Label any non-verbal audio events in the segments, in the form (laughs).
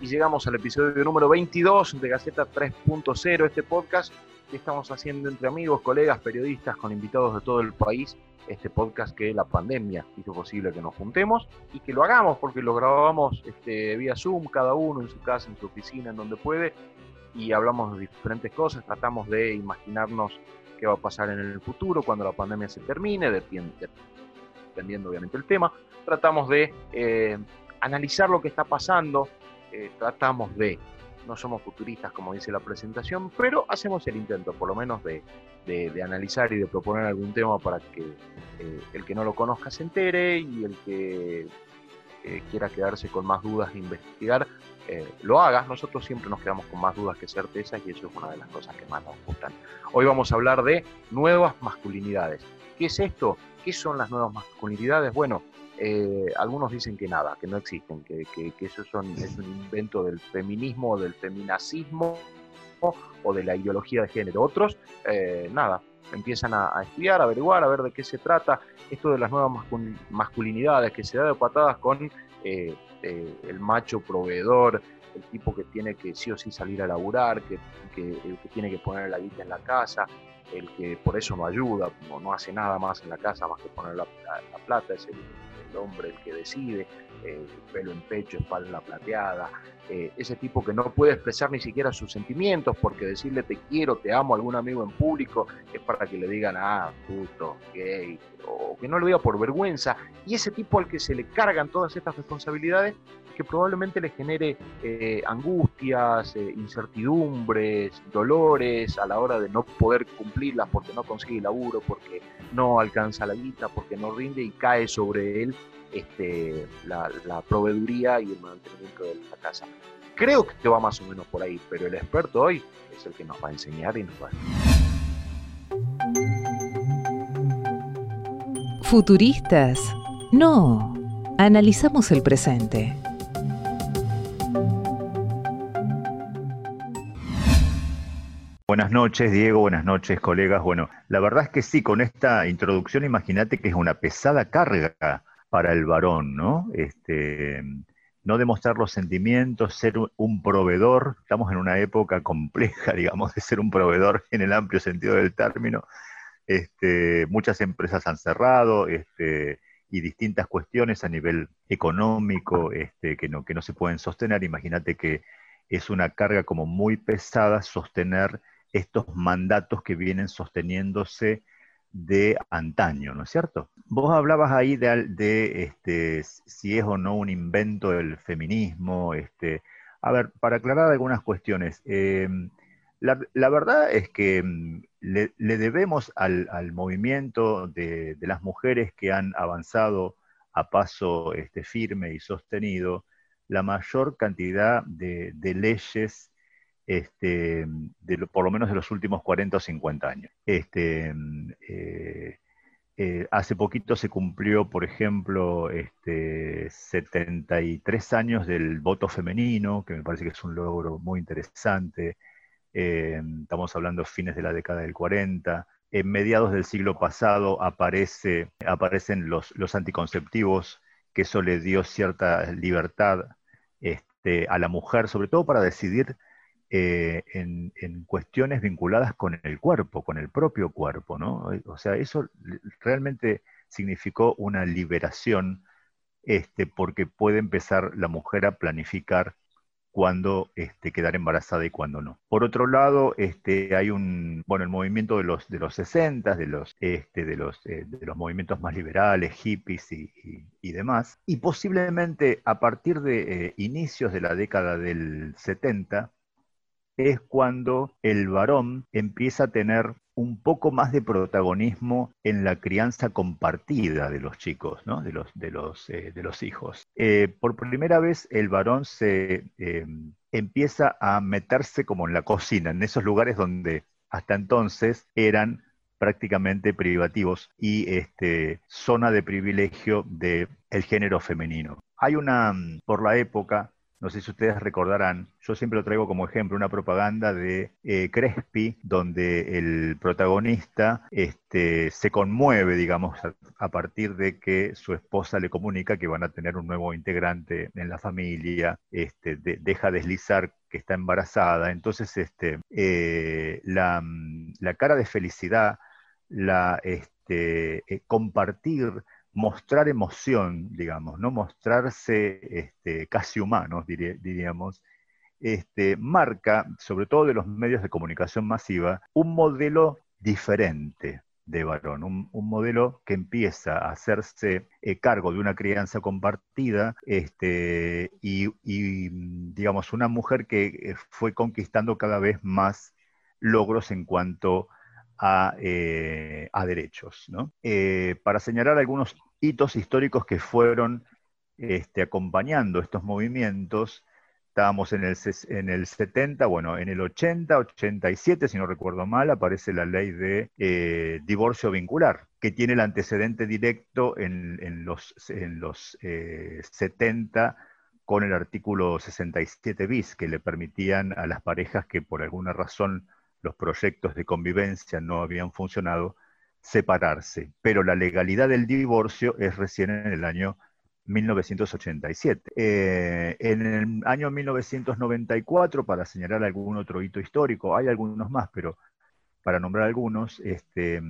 Y llegamos al episodio número 22 de Gaceta 3.0, este podcast que estamos haciendo entre amigos, colegas, periodistas, con invitados de todo el país, este podcast que la pandemia hizo posible que nos juntemos y que lo hagamos porque lo grabamos este, vía Zoom, cada uno en su casa, en su oficina, en donde puede, y hablamos de diferentes cosas, tratamos de imaginarnos qué va a pasar en el futuro cuando la pandemia se termine, dependiendo obviamente el tema, tratamos de eh, analizar lo que está pasando, eh, tratamos de, no somos futuristas como dice la presentación, pero hacemos el intento por lo menos de, analizar y de proponer algún tema para que eh, el que no lo conozca se entere y el que eh, quiera quedarse con más dudas e investigar, lo haga. Nosotros siempre nos quedamos con más dudas que certezas y eso es una de las cosas que más nos gustan. Hoy vamos a hablar de nuevas masculinidades. ¿Qué es esto? ¿Qué son las nuevas masculinidades? Bueno, eh, algunos dicen que nada, que no existen, que, eso son, es un invento del feminismo, del feminacismo o de la ideología de género. Otros, eh, nada, empiezan a, estudiar, a averiguar, a ver de qué se trata. Esto de las nuevas masculinidades que se da de patadas con eh, el macho proveedor, el tipo que tiene que sí o sí salir a laburar, que, el que tiene que poner la guita en la casa, el que por eso no ayuda, no, no hace nada más en la casa más que poner la, la plata, es el, el hombre el que decide, eh, pelo en pecho, espalda plateada, eh, ese tipo que no puede expresar ni siquiera sus sentimientos porque decirle te quiero, te amo a algún amigo en público es para que le digan, ah, puto, gay, o que no lo diga por vergüenza, y ese tipo al que se le cargan todas estas responsabilidades que probablemente le genere eh, angustias, incertidumbres, dolores a la hora de no poder cumplirlas porque no consigue laburo, porque no alcanza la guita, porque no rinde y cae sobre él este, la, proveeduría y el mantenimiento de la casa. Creo que va más o menos por ahí, pero el experto hoy es el que nos va a enseñar y nos va a... Futuristas. No, analizamos el presente. Buenas noches, Diego. Buenas noches, colegas. Bueno, la verdad es que sí, con esta introducción, imagínate que es una pesada carga para el varón, ¿no? Este, no demostrar los sentimientos, ser un proveedor. Estamos en una época compleja, (laughs) digamos, de ser un proveedor en el amplio sentido del término. Este, muchas empresas han cerrado este, y distintas cuestiones a nivel económico este, que, no, que no se pueden sostener. Imagínate que es una carga como muy pesada sostener estos mandatos que vienen sosteniéndose de antaño, ¿no es cierto? Vos hablabas ahí de, este, si es o no un invento del feminismo. Este, a ver, para aclarar algunas cuestiones, em, la, verdad es que mm, le, debemos al, movimiento de, las mujeres que han avanzado a paso este, firme y sostenido la mayor cantidad de, de leyes este, de por lo menos de los últimos 40 o 50 años. Este, eh, eh, hace poquito se cumplió, por ejemplo, este, 73 años del voto femenino, que me parece que es un logro muy interesante. Eh, estamos hablando fines de la década del 40. En mediados del siglo pasado aparece, aparecen los, los anticonceptivos, que eso le dio cierta libertad este, a la mujer, sobre todo para decidir eh, en, cuestiones vinculadas con el cuerpo, con el propio cuerpo, ¿no? O sea, eso realmente significó una liberación, este, porque puede empezar la mujer a planificar cuándo este, quedar embarazada y cuándo no. Por otro lado, este, hay un, bueno, el movimiento de los, de los 60, de los, este, de, los, eh, de los movimientos más liberales, hippies y, y, demás, y posiblemente a partir de eh, inicios de la década del 70, es cuando el varón empieza a tener un poco más de protagonismo en la crianza compartida de los chicos, de, los, de, los, eh, de los hijos. Eh, por primera vez el varón se eh, empieza a meterse como en la cocina, en esos lugares donde hasta entonces eran prácticamente privativos y este, zona de privilegio del género femenino. Hay una, mm, por la época, no sé si ustedes recordarán, yo siempre lo traigo como ejemplo, una propaganda de eh, Crespi, donde el protagonista este, se conmueve, digamos, a, partir de que su esposa le comunica que van a tener un nuevo integrante en la familia, este, deja deslizar que está embarazada, entonces este, eh, la, la, cara de felicidad, la este, eh, compartir mostrar emoción, digamos, ¿no? mostrarse este, casi humanos, diríamos, este, marca, sobre todo de los medios de comunicación masiva, un modelo diferente de varón, un, modelo que empieza a hacerse eh, cargo de una crianza compartida este, y, digamos, una mujer que eh, fue conquistando cada vez más logros en cuanto a, eh, derechos. para señalar algunos hitos históricos que fueron este, acompañando estos movimientos. Estábamos en el, en el 70, bueno, en el 80, 87, si no recuerdo mal, aparece la ley de eh, divorcio vincular, que tiene el antecedente directo en, los, en los 70 eh, con el artículo 67 bis, que le permitían a las parejas que por alguna razón los proyectos de convivencia no habían funcionado, separarse, pero la legalidad del divorcio es recién en el año 1987. Eh, en el año 1994, para señalar algún otro hito histórico, hay algunos más, pero para nombrar algunos, este,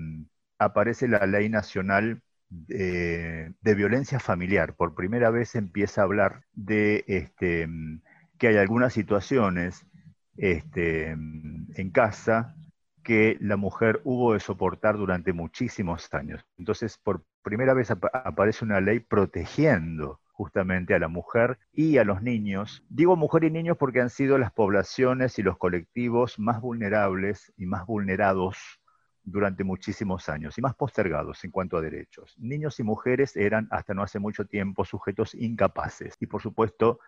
aparece la Ley Nacional de, Violencia Familiar. Por primera vez empieza a hablar de este, que hay algunas situaciones este, en casa que la mujer hubo de soportar durante muchísimos años. Entonces, por primera vez aparece una ley protegiendo justamente a la mujer y a los niños. Digo mujer y niños porque han sido las poblaciones y los colectivos más vulnerables y más vulnerados durante muchísimos años y más postergados en cuanto a derechos. Niños y mujeres eran hasta no hace mucho tiempo sujetos incapaces y por supuesto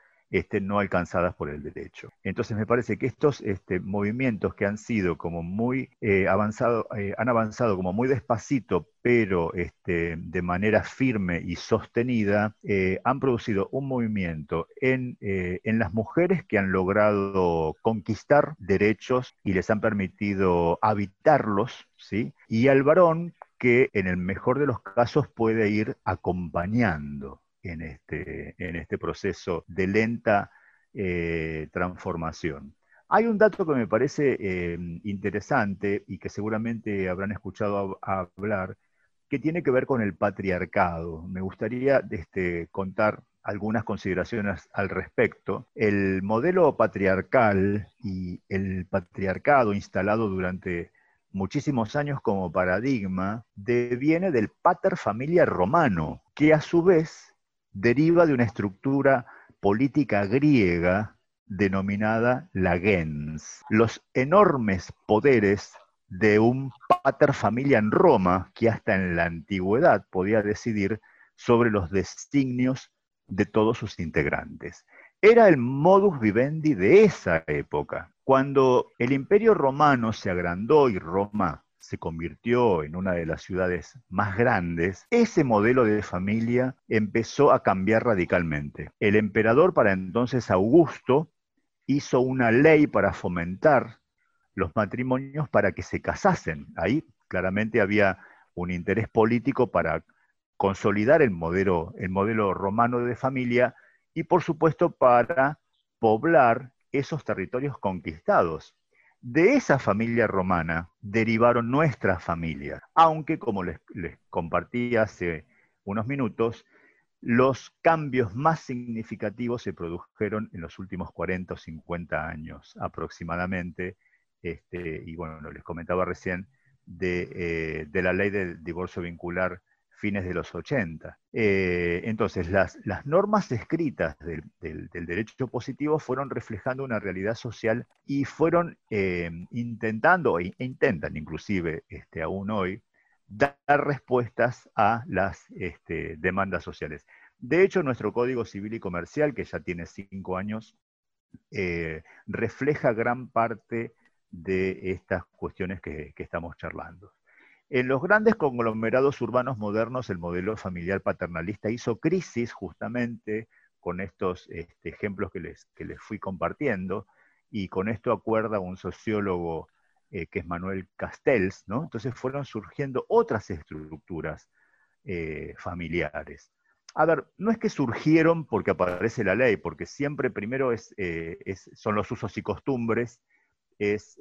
no alcanzadas por el derecho. Entonces me parece que estos este, movimientos que han sido como muy eh, avanzados, eh, han avanzado como muy despacito, pero este, de manera firme y sostenida, eh, han producido un movimiento en, en, las mujeres que han logrado conquistar derechos y les han permitido habitarlos, ¿sí? Y al varón que en el mejor de los casos puede ir acompañando en este, en este proceso de lenta eh, transformación. Hay un dato que me parece eh, interesante y que seguramente habrán escuchado hablar, que tiene que ver con el patriarcado. Me gustaría este, contar algunas consideraciones al respecto. El modelo patriarcal y el patriarcado instalado durante muchísimos años como paradigma deviene del pater familia romano, que a su vez deriva de una estructura política griega denominada la gens. Los enormes poderes de un pater familia en Roma, que hasta en la antigüedad podía decidir sobre los designios de todos sus integrantes. Era el modus vivendi de esa época. Cuando el imperio romano se agrandó y Roma se convirtió en una de las ciudades más grandes, ese modelo de familia empezó a cambiar radicalmente. El emperador para entonces Augusto hizo una ley para fomentar los matrimonios para que se casasen. Ahí claramente había un interés político para consolidar el modelo, el modelo romano de familia y por supuesto para poblar esos territorios conquistados. De esa familia romana derivaron nuestras familias, aunque como les, compartí hace unos minutos, los cambios más significativos se produjeron en los últimos 40 o 50 años aproximadamente, este, y bueno, les comentaba recién de, eh, de la ley del divorcio vincular fines de los 80. Eh, entonces, las, normas escritas del, derecho positivo fueron reflejando una realidad social y fueron eh, intentando, e intentan inclusive este, aún hoy, dar respuestas a las este, demandas sociales. De hecho, nuestro Código Civil y Comercial, que ya tiene cinco años, eh, refleja gran parte de estas cuestiones que estamos charlando. En los grandes conglomerados urbanos modernos, el modelo familiar paternalista hizo crisis justamente con estos este, ejemplos que les, les fui compartiendo, y con esto acuerda un sociólogo eh, que es Manuel Castells, ¿no? Entonces fueron surgiendo otras estructuras eh, familiares. A ver, no es que surgieron porque aparece la ley, porque siempre primero es, eh, son los usos y costumbres, es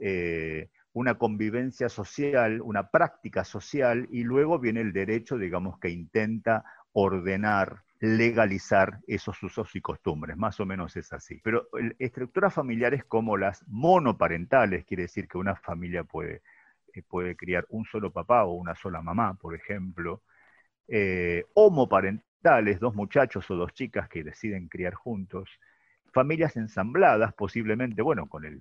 una convivencia social, una práctica social, y luego viene el derecho, digamos, que intenta ordenar, legalizar esos usos y costumbres, más o menos es así. Pero estructuras familiares como las monoparentales, quiere decir que una familia puede, eh, puede criar un solo papá o una sola mamá, por ejemplo, eh, homoparentales, dos muchachos o dos chicas que deciden criar juntos, familias ensambladas, posiblemente, bueno, con el,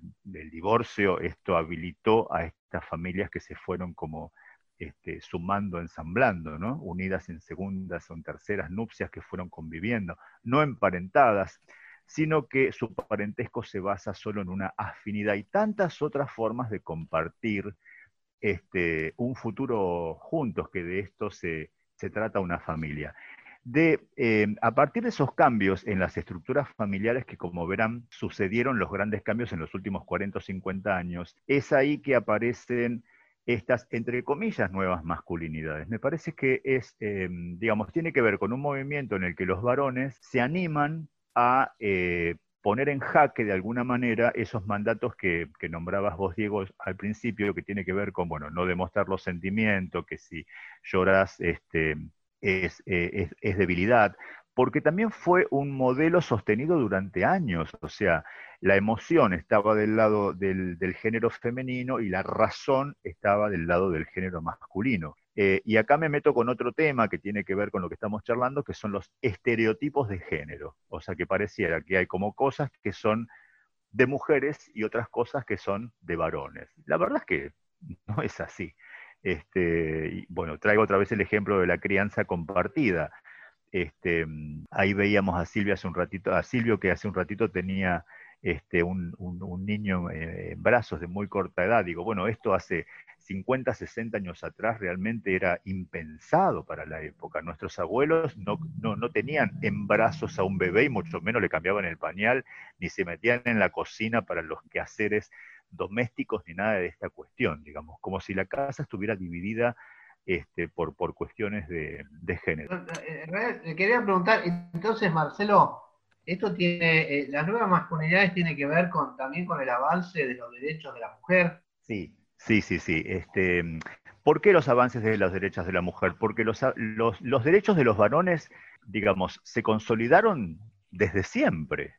divorcio esto habilitó a estas familias que se fueron como este, sumando, ensamblando, ¿no? Unidas en segundas o en terceras nupcias que fueron conviviendo, no emparentadas, sino que su parentesco se basa solo en una afinidad y tantas otras formas de compartir este, un futuro juntos, que de esto se, se trata una familia de, eh, a partir de esos cambios en las estructuras familiares que, como verán, sucedieron los grandes cambios en los últimos 40 o 50 años, es ahí que aparecen estas, entre comillas, nuevas masculinidades. Me parece que es, eh, digamos, tiene que ver con un movimiento en el que los varones se animan a eh, poner en jaque de alguna manera esos mandatos que, que, nombrabas vos, Diego, al principio, que tiene que ver con, bueno, no demostrar los sentimientos, que si lloras, este, eh, es, debilidad, porque también fue un modelo sostenido durante años, o sea, la emoción estaba del lado del, género femenino y la razón estaba del lado del género masculino. Eh, y acá me meto con otro tema que tiene que ver con lo que estamos charlando, que son los estereotipos de género. O sea, que pareciera que hay como cosas que son de mujeres y otras cosas que son de varones. La verdad es que no es así. Este, bueno, traigo otra vez el ejemplo de la crianza compartida. Este, ahí veíamos a Silvia hace un ratito, a Silvio que hace un ratito tenía este, un, niño en brazos de muy corta edad. Digo, bueno, esto hace 50, 60 años atrás realmente era impensado para la época. Nuestros abuelos no, no, tenían en brazos a un bebé y mucho menos le cambiaban el pañal, ni se metían en la cocina para los quehaceres domésticos ni nada de esta cuestión, digamos, como si la casa estuviera dividida este, por, por cuestiones de, género. Eh, quería preguntar, entonces, Marcelo, esto tiene, eh, las nuevas masculinidades tiene que ver con, también con el avance de los derechos de la mujer. Sí, sí, sí, sí. Este, ¿Por qué los avances de los derechos de la mujer? Porque los, los, los derechos de los varones, digamos, se consolidaron desde siempre.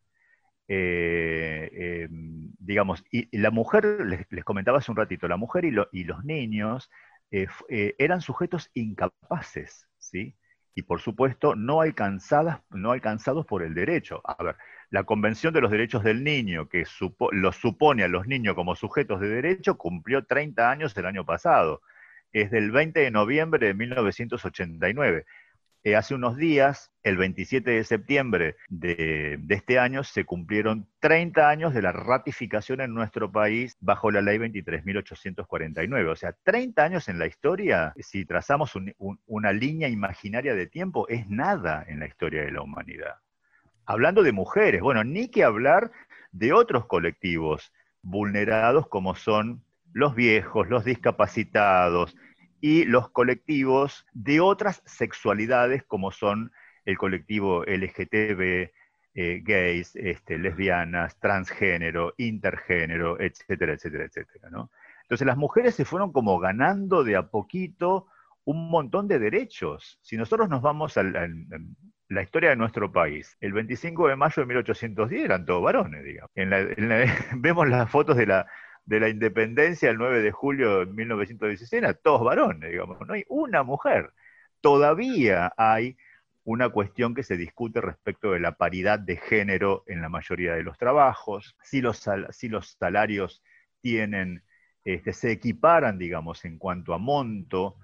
Eh, em, digamos, y, la mujer, les, comentaba hace un ratito, la mujer y, los niños eh, eh, eran sujetos incapaces, ¿sí? Y por supuesto, no, alcanzadas, no alcanzados por el derecho. A ver, la Convención de los Derechos del Niño, que los supone a los niños como sujetos de derecho, cumplió 30 años el año pasado. Es del 20 de noviembre de 1989. Eh, hace unos días, el 27 de septiembre de, este año, se cumplieron 30 años de la ratificación en nuestro país bajo la ley 23.849. O sea, 30 años en la historia, si trazamos una línea imaginaria de tiempo, es nada en la historia de la humanidad. Hablando de mujeres, bueno, ni que hablar de otros colectivos vulnerados como son los viejos, los discapacitados, y los colectivos de otras sexualidades como son el colectivo LGTB, eh, gays, este, lesbianas, transgénero, intergénero, etcétera, etcétera, etcétera. Entonces las mujeres se fueron como ganando de a poquito un montón de derechos. Si nosotros nos vamos a la, historia de nuestro país, el 25 de mayo de 1810 eran todos varones, digamos. (laughs) vemos las fotos de la, de la independencia el 9 de julio de 1916 todos varones, digamos, no hay una mujer. Todavía hay una cuestión que se discute respecto de la paridad de género en la mayoría de los trabajos, si los, si los salarios tienen, este, se equiparan, digamos, en cuanto a monto,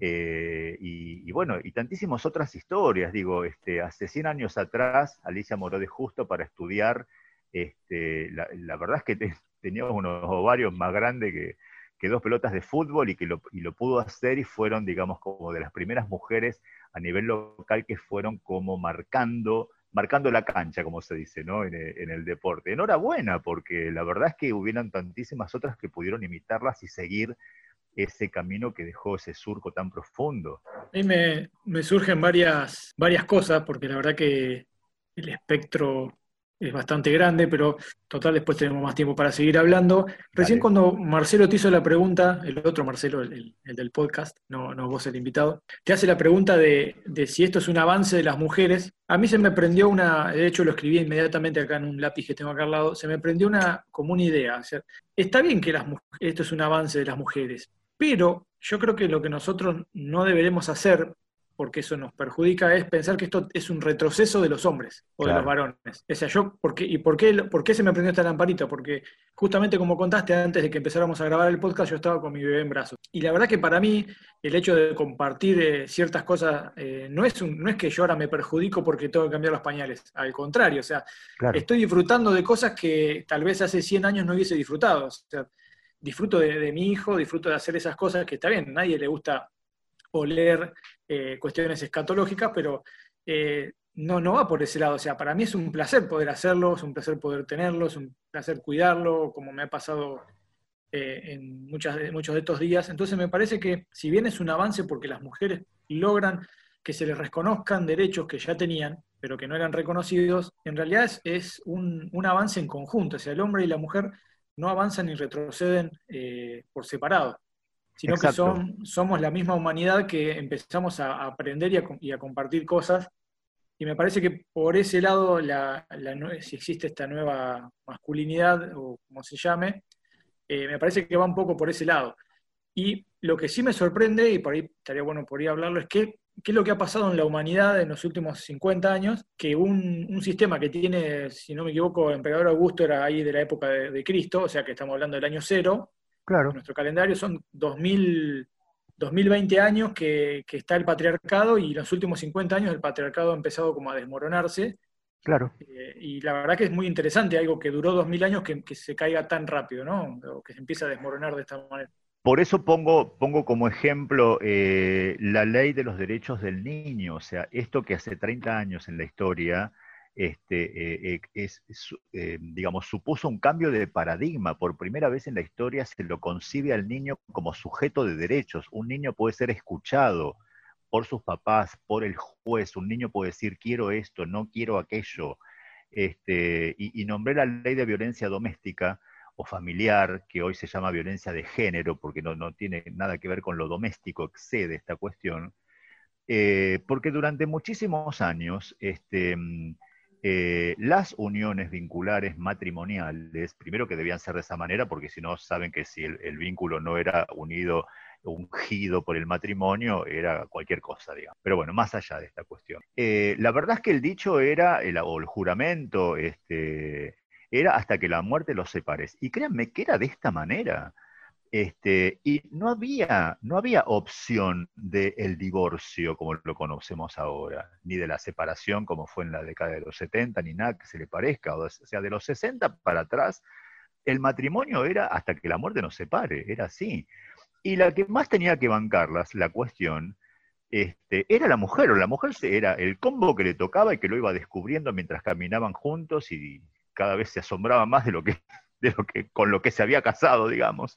eh, y, bueno, y tantísimas otras historias, digo, este, hace 100 años atrás, Alicia moró de justo para estudiar, este, la, verdad es que tenía unos ovarios más grandes que, que dos pelotas de fútbol y que lo, y lo pudo hacer y fueron, digamos, como de las primeras mujeres a nivel local que fueron como marcando marcando la cancha, como se dice, ¿no? En, en, el deporte. Enhorabuena, porque la verdad es que hubieran tantísimas otras que pudieron imitarlas y seguir ese camino que dejó ese surco tan profundo. A mí me, me surgen varias, varias cosas, porque la verdad que el espectro es bastante grande, pero total, después tenemos más tiempo para seguir hablando. Recién cuando Marcelo te hizo la pregunta, el otro Marcelo, el, del podcast, no, no vos el invitado, te hace la pregunta de, si esto es un avance de las mujeres. A mí se me prendió una, de hecho lo escribí inmediatamente acá en un lápiz que tengo acá al lado, se me prendió una como una idea. está bien que las, esto es un avance de las mujeres, pero yo creo que lo que nosotros no deberemos hacer porque eso nos perjudica, es pensar que esto es un retroceso de los hombres o de los varones. O sea, yo, ¿por qué, ¿y por qué, por qué se me prendió esta lamparita? Porque justamente como contaste antes de que empezáramos a grabar el podcast, yo estaba con mi bebé en brazos. Y la verdad que para mí el hecho de compartir eh, ciertas cosas eh, no, es un, no es que yo ahora me perjudico porque tengo que cambiar los pañales, al contrario, o sea, estoy disfrutando de cosas que tal vez hace 100 años no hubiese disfrutado. O sea, disfruto de, de mi hijo, disfruto de hacer esas cosas que está bien, nadie le gusta oler eh, cuestiones escatológicas, pero eh, no, no va por ese lado. O sea, para mí es un placer poder hacerlo, es un placer poder tenerlo, es un placer cuidarlo, como me ha pasado eh, en muchas, muchos de estos días. Entonces me parece que si bien es un avance porque las mujeres logran que se les reconozcan derechos que ya tenían, pero que no eran reconocidos, en realidad es, un, avance en conjunto. O sea, el hombre y la mujer no avanzan ni retroceden por separado sino que son, somos la misma humanidad que empezamos a aprender y a, compartir cosas. Y me parece que por ese lado, si existe esta nueva masculinidad, o como se llame, eh, me parece que va un poco por ese lado. Y lo que sí me sorprende, y por ahí estaría bueno por ahí hablarlo, es que qué es lo que ha pasado en la humanidad en los últimos 50 años, que un, sistema que tiene, si no me equivoco, el emperador Augusto era ahí de la época de, de Cristo, o sea que estamos hablando del año cero, Claro. Nuestro calendario son 2000, 2020 años que, está el patriarcado y los últimos 50 años el patriarcado ha empezado como a desmoronarse. Claro. Eh, y la verdad que es muy interesante algo que duró 2000 años que, se caiga tan rápido, ¿no? O que se empieza a desmoronar de esta manera. Por eso pongo, pongo como ejemplo eh, la ley de los derechos del niño, o sea, esto que hace 30 años en la historia este, eh, eh, eh, digamos, supuso un cambio de paradigma. Por primera vez en la historia se lo concibe al niño como sujeto de derechos. Un niño puede ser escuchado por sus papás, por el juez. Un niño puede decir, quiero esto, no quiero aquello. Este, y, nombré la ley de violencia doméstica o familiar, que hoy se llama violencia de género, porque no, no tiene nada que ver con lo doméstico, excede esta cuestión. porque durante muchísimos años, este, eh, las uniones vinculares matrimoniales, primero que debían ser de esa manera, porque si no saben que si el, vínculo no era unido, ungido por el matrimonio, era cualquier cosa, digamos. Pero bueno, más allá de esta cuestión. Eh, la verdad es que el dicho era, el, o el juramento, este, era hasta que la muerte los separes. Y créanme que era de esta manera. Este, y no había, no había opción del divorcio como lo conocemos ahora, ni de la separación como fue en la década de los 70, ni nada que se le parezca. O sea, de los 60 para atrás, el matrimonio era hasta que la muerte nos separe, era así. Y la que más tenía que bancarlas, la cuestión, este, era la mujer, o la mujer era el combo que le tocaba y que lo iba descubriendo mientras caminaban juntos y cada vez se asombraba más de lo que, (laughs) de lo que con lo que se había casado, digamos.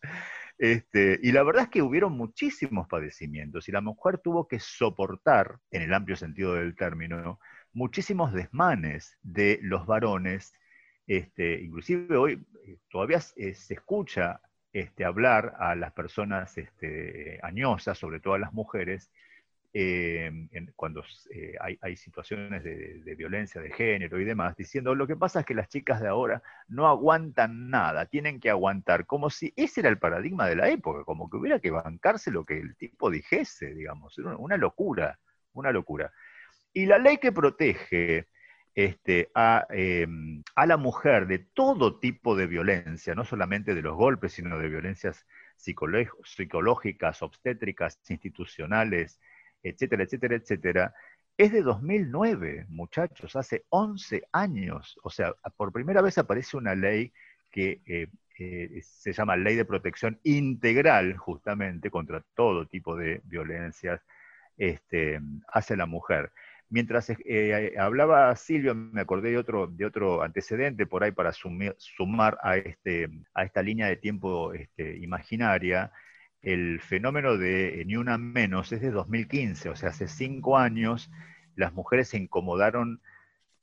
Este, y la verdad es que hubieron muchísimos padecimientos y la mujer tuvo que soportar, en el amplio sentido del término, muchísimos desmanes de los varones. Este, inclusive hoy eh, todavía se escucha este, hablar a las personas este, añosas, sobre todo a las mujeres, cuando eh, hay, situaciones de, violencia de género y demás, diciendo lo que pasa es que las chicas de ahora no aguantan nada, tienen que aguantar, como si ese era el paradigma de la época, como que hubiera que bancarse lo que el tipo dijese, digamos, una locura, una locura. Y la ley que protege este, em, a, la mujer de todo tipo de violencia, no solamente de los golpes, sino de violencias psicológicas, obstétricas, institucionales, etcétera, etcétera, etcétera, es de 2009, muchachos, hace 11 años. O sea, por primera vez aparece una ley que eh, eh, se llama Ley de Protección Integral, justamente, contra todo tipo de violencias este, hacia la mujer. Mientras eh, hablaba Silvio, me acordé de otro, de otro antecedente por ahí para sumar a, este, a esta línea de tiempo este, imaginaria. El fenómeno de Ni Una Menos es de 2015, o sea, hace cinco años las mujeres se incomodaron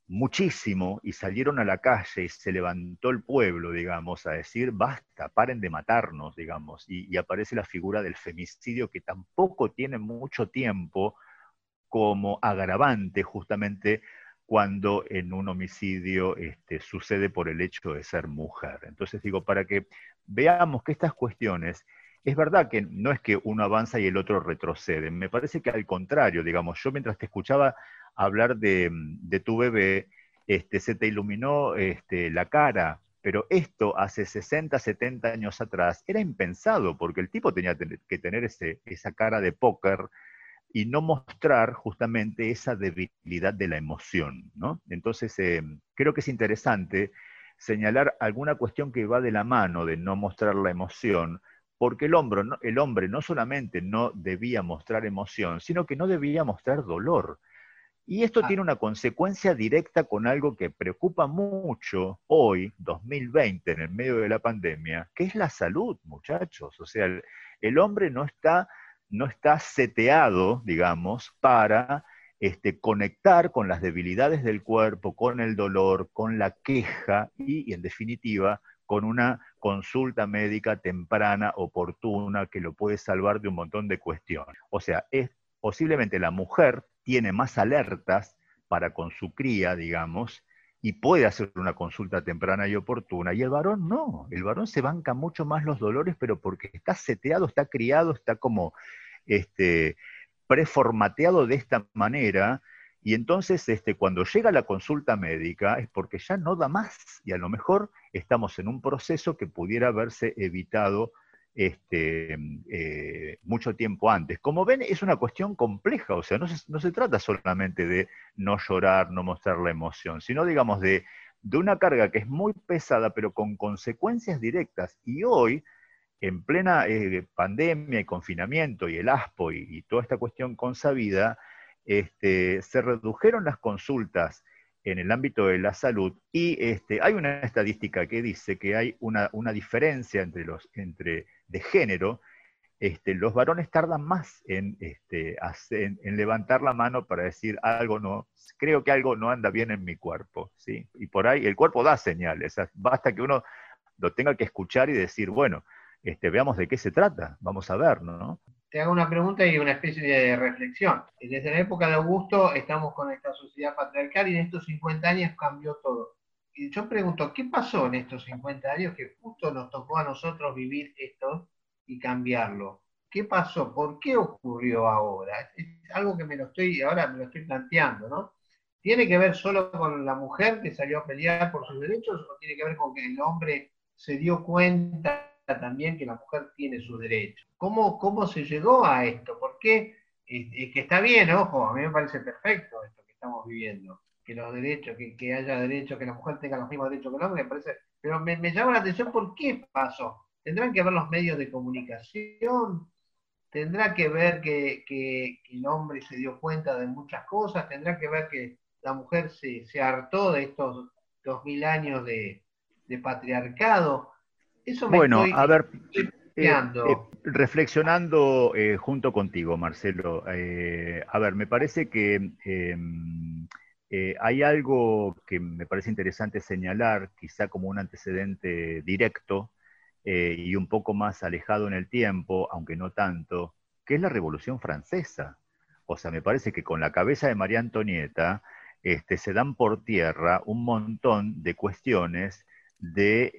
muchísimo y salieron a la calle y se levantó el pueblo, digamos, a decir, basta, paren de matarnos, digamos, y, aparece la figura del femicidio que tampoco tiene mucho tiempo como agravante justamente cuando en un homicidio este, sucede por el hecho de ser mujer. Entonces digo, para que veamos que estas cuestiones, es verdad que no es que uno avanza y el otro retrocede, me parece que al contrario, digamos, yo mientras te escuchaba hablar de, tu bebé, este, se te iluminó este, la cara, pero esto hace 60, 70 años atrás era impensado, porque el tipo tenía que tener esa cara de póker y no mostrar justamente esa debilidad de la emoción. ¿no? Entonces, eh, creo que es interesante señalar alguna cuestión que va de la mano de no mostrar la emoción, porque el hombre, el hombre no solamente no debía mostrar emoción, sino que no debía mostrar dolor. Y esto ah. tiene una consecuencia directa con algo que preocupa mucho hoy, 2020, en el medio de la pandemia, que es la salud, muchachos. O sea, el, hombre no está, no está seteado, digamos, para este, conectar con las debilidades del cuerpo, con el dolor, con la queja y, en definitiva, con una consulta médica temprana, oportuna, que lo puede salvar de un montón de cuestiones. O sea, es posiblemente la mujer tiene más alertas para con su cría, digamos, y puede hacer una consulta temprana y oportuna. Y el varón no, el varón se banca mucho más los dolores, pero porque está seteado, está criado, está como este, preformateado de esta manera. Y entonces, este, cuando llega la consulta médica, es porque ya no da más. Y a lo mejor estamos en un proceso que pudiera haberse evitado este, eh, mucho tiempo antes. Como ven, es una cuestión compleja, o sea, no se, trata solamente de no llorar, no mostrar la emoción, sino, digamos, de, una carga que es muy pesada, pero con consecuencias directas. Y hoy, en plena eh, pandemia y confinamiento y el ASPO y, toda esta cuestión consabida, este, se redujeron las consultas en el ámbito de la salud y este, hay una estadística que dice que hay una, diferencia entre los, entre, de género, este, los varones tardan más en, este, en, levantar la mano para decir algo no, creo que algo no anda bien en mi cuerpo, ¿sí? Y por ahí el cuerpo da señales, basta que uno lo tenga que escuchar y decir, bueno, este, veamos de qué se trata, vamos a ver, ¿no? Te hago una pregunta y una especie de reflexión. Desde la época de Augusto estamos con esta sociedad patriarcal y en estos 50 años cambió todo. Y yo pregunto, ¿qué pasó en estos 50 años que justo nos tocó a nosotros vivir esto y cambiarlo? ¿Qué pasó? ¿Por qué ocurrió ahora? Es algo que me lo estoy, ahora me lo estoy planteando, ¿no? ¿Tiene que ver solo con la mujer que salió a pelear por sus derechos o tiene que ver con que el hombre se dio cuenta también que la mujer tiene sus derechos. ¿Cómo, cómo se llegó a esto? ¿Por qué? que está bien, ojo, a mí me parece perfecto esto que estamos viviendo, que los derechos, que, haya derechos, que la mujer tenga los mismos derechos que el hombre, me parece, pero me, llama la atención por qué pasó. Tendrán que ver los medios de comunicación, tendrá que ver que, el hombre se dio cuenta de muchas cosas, tendrá que ver que la mujer se, hartó de estos dos mil años de patriarcado bueno, a ver, eh, eh, reflexionando eh, junto contigo, Marcelo, a ver, me parece que em, hay algo que me parece interesante señalar, quizá como un antecedente directo y un poco más alejado en el tiempo, aunque no tanto, que es la Revolución Francesa. O sea, me parece que con la cabeza de María Antonieta este, se dan por tierra un montón de cuestiones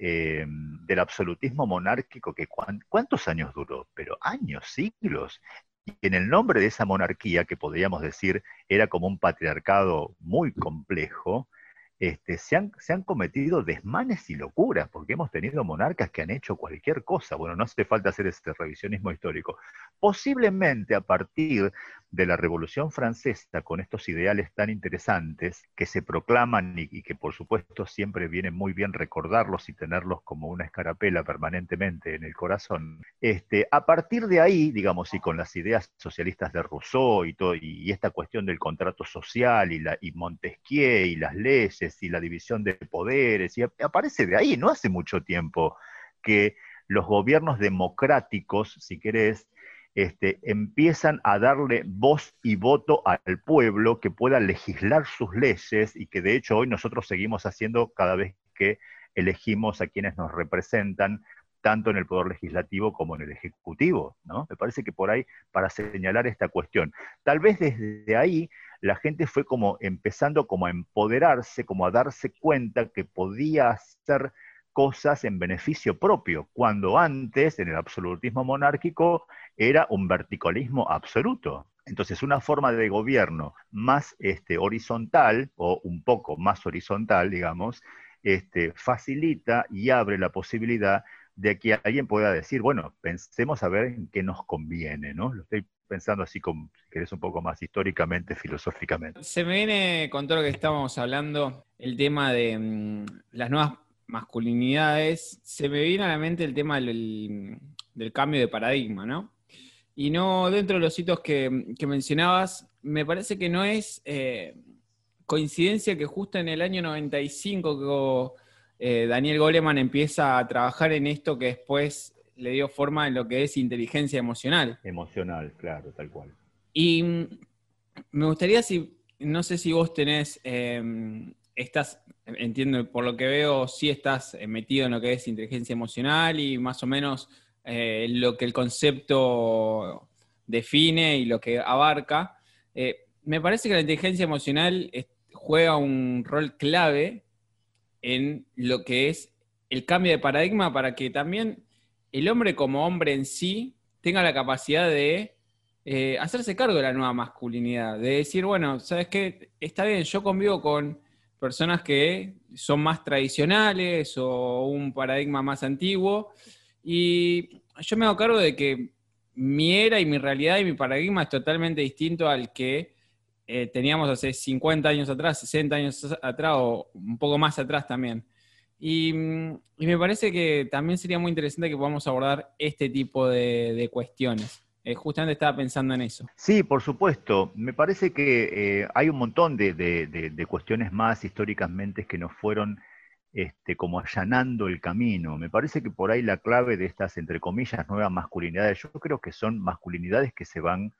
eh, del absolutismo monárquico que cuántos años duró, pero años, siglos. Y en el nombre de esa monarquía, que podríamos decir era como un patriarcado muy complejo, este, se, han, se han cometido desmanes y locuras, porque hemos tenido monarcas que han hecho cualquier cosa. Bueno, no hace falta hacer este revisionismo histórico. Posiblemente a partir de la Revolución Francesa, con estos ideales tan interesantes que se proclaman y, que por supuesto siempre viene muy bien recordarlos y tenerlos como una escarapela permanentemente en el corazón, este, a partir de ahí, digamos, y con las ideas socialistas de Rousseau y, todo, y, esta cuestión del contrato social y, la, y Montesquieu y las leyes y la división de poderes, y aparece de ahí, no hace mucho tiempo que los gobiernos democráticos, si querés, este, empiezan a darle voz y voto al pueblo que pueda legislar sus leyes y que de hecho hoy nosotros seguimos haciendo cada vez que elegimos a quienes nos representan, tanto en el Poder Legislativo como en el Ejecutivo. ¿no? Me parece que por ahí, para señalar esta cuestión, tal vez desde ahí la gente fue como empezando como a empoderarse, como a darse cuenta que podía ser cosas en beneficio propio, cuando antes, en el absolutismo monárquico, era un verticalismo absoluto. Entonces, una forma de gobierno más este, horizontal, o un poco más horizontal, digamos, este, facilita y abre la posibilidad de que alguien pueda decir, bueno, pensemos a ver en qué nos conviene, ¿no? Lo estoy pensando así como, si querés, un poco más históricamente, filosóficamente. Se me viene con todo lo que estábamos hablando el tema de mm, las nuevas masculinidades, se me viene a la mente el tema del, cambio de paradigma, ¿no? Y no dentro de los hitos que, mencionabas, me parece que no es eh, coincidencia que justo en el año 95 que eh, Daniel Goleman empieza a trabajar en esto que después le dio forma en lo que es inteligencia emocional. Emocional, claro, tal cual. Y mm, me gustaría si, no sé si vos tenés eh, estás, entiendo, por lo que veo, sí estás eh, metido en lo que es inteligencia emocional y más o menos eh, lo que el concepto define y lo que abarca. Me parece que la inteligencia emocional juega un rol clave en lo que es el cambio de paradigma para que también el hombre como hombre en sí tenga la capacidad de hacerse cargo de la nueva masculinidad, de decir, bueno, ¿sabes qué? Está bien, yo convivo con personas que son más tradicionales o un paradigma más antiguo. Y yo me hago cargo de que mi era y mi realidad y mi paradigma es totalmente distinto al que eh, teníamos hace 50 años atrás, 60 años atrás o un poco más atrás también. Y, me parece que también sería muy interesante que podamos abordar este tipo de cuestiones. Eh, justamente estaba pensando en eso. Sí, por supuesto. Me parece que eh, hay un montón de, cuestiones más históricamente que nos fueron este, como allanando el camino. Me parece que por ahí la clave de estas, entre comillas, nuevas masculinidades, yo creo que son masculinidades que se van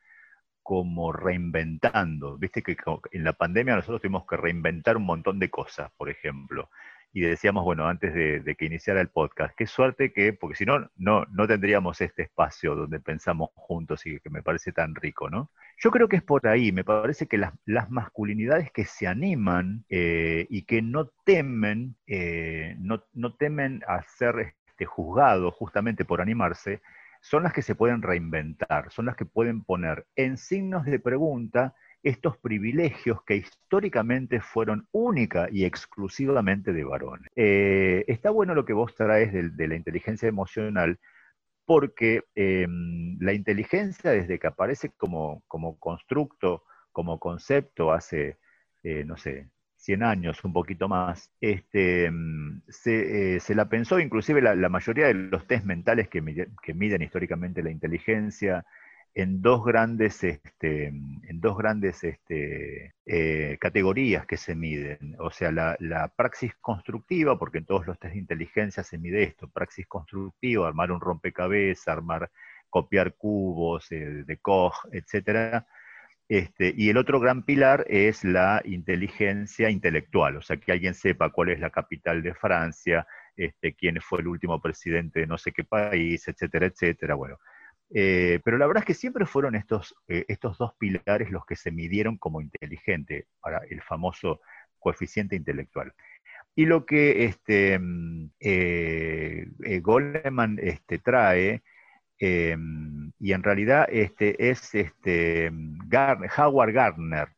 como reinventando. Viste que en la pandemia nosotros tuvimos que reinventar un montón de cosas, por ejemplo y decíamos, bueno, antes de, que iniciara el podcast, qué suerte que, porque si no, no, tendríamos este espacio donde pensamos juntos y que me parece tan rico, ¿no? Yo creo que es por ahí, me parece que las, masculinidades que se animan eh, y que no temen, eh, no, no, temen a ser este, juzgados justamente por animarse, son las que se pueden reinventar, son las que pueden poner en signos de pregunta estos privilegios que históricamente fueron única y exclusivamente de varones. Eh, está bueno lo que vos traes de, la inteligencia emocional, porque em, la inteligencia desde que aparece como, como constructo, como concepto hace, eh, no sé, 100 años, un poquito más, este, em, eh, se, la pensó inclusive la, mayoría de los test mentales que, miden históricamente la inteligencia, en dos grandes, este, en dos grandes este, eh, categorías que se miden. O sea, la, praxis constructiva, porque en todos los test de inteligencia se mide esto, praxis constructiva, armar un rompecabezas, armar, copiar cubos eh, de Koch, etc. Este, y el otro gran pilar es la inteligencia intelectual, o sea, que alguien sepa cuál es la capital de Francia, este, quién fue el último presidente de no sé qué país, etcétera, etcétera. Bueno, eh, pero la verdad es que siempre fueron estos, eh, estos dos pilares los que se midieron como inteligente, para el famoso coeficiente intelectual. Y lo que este, mm, eh, Goleman este, trae, y en realidad este, es este, Howard Gardner,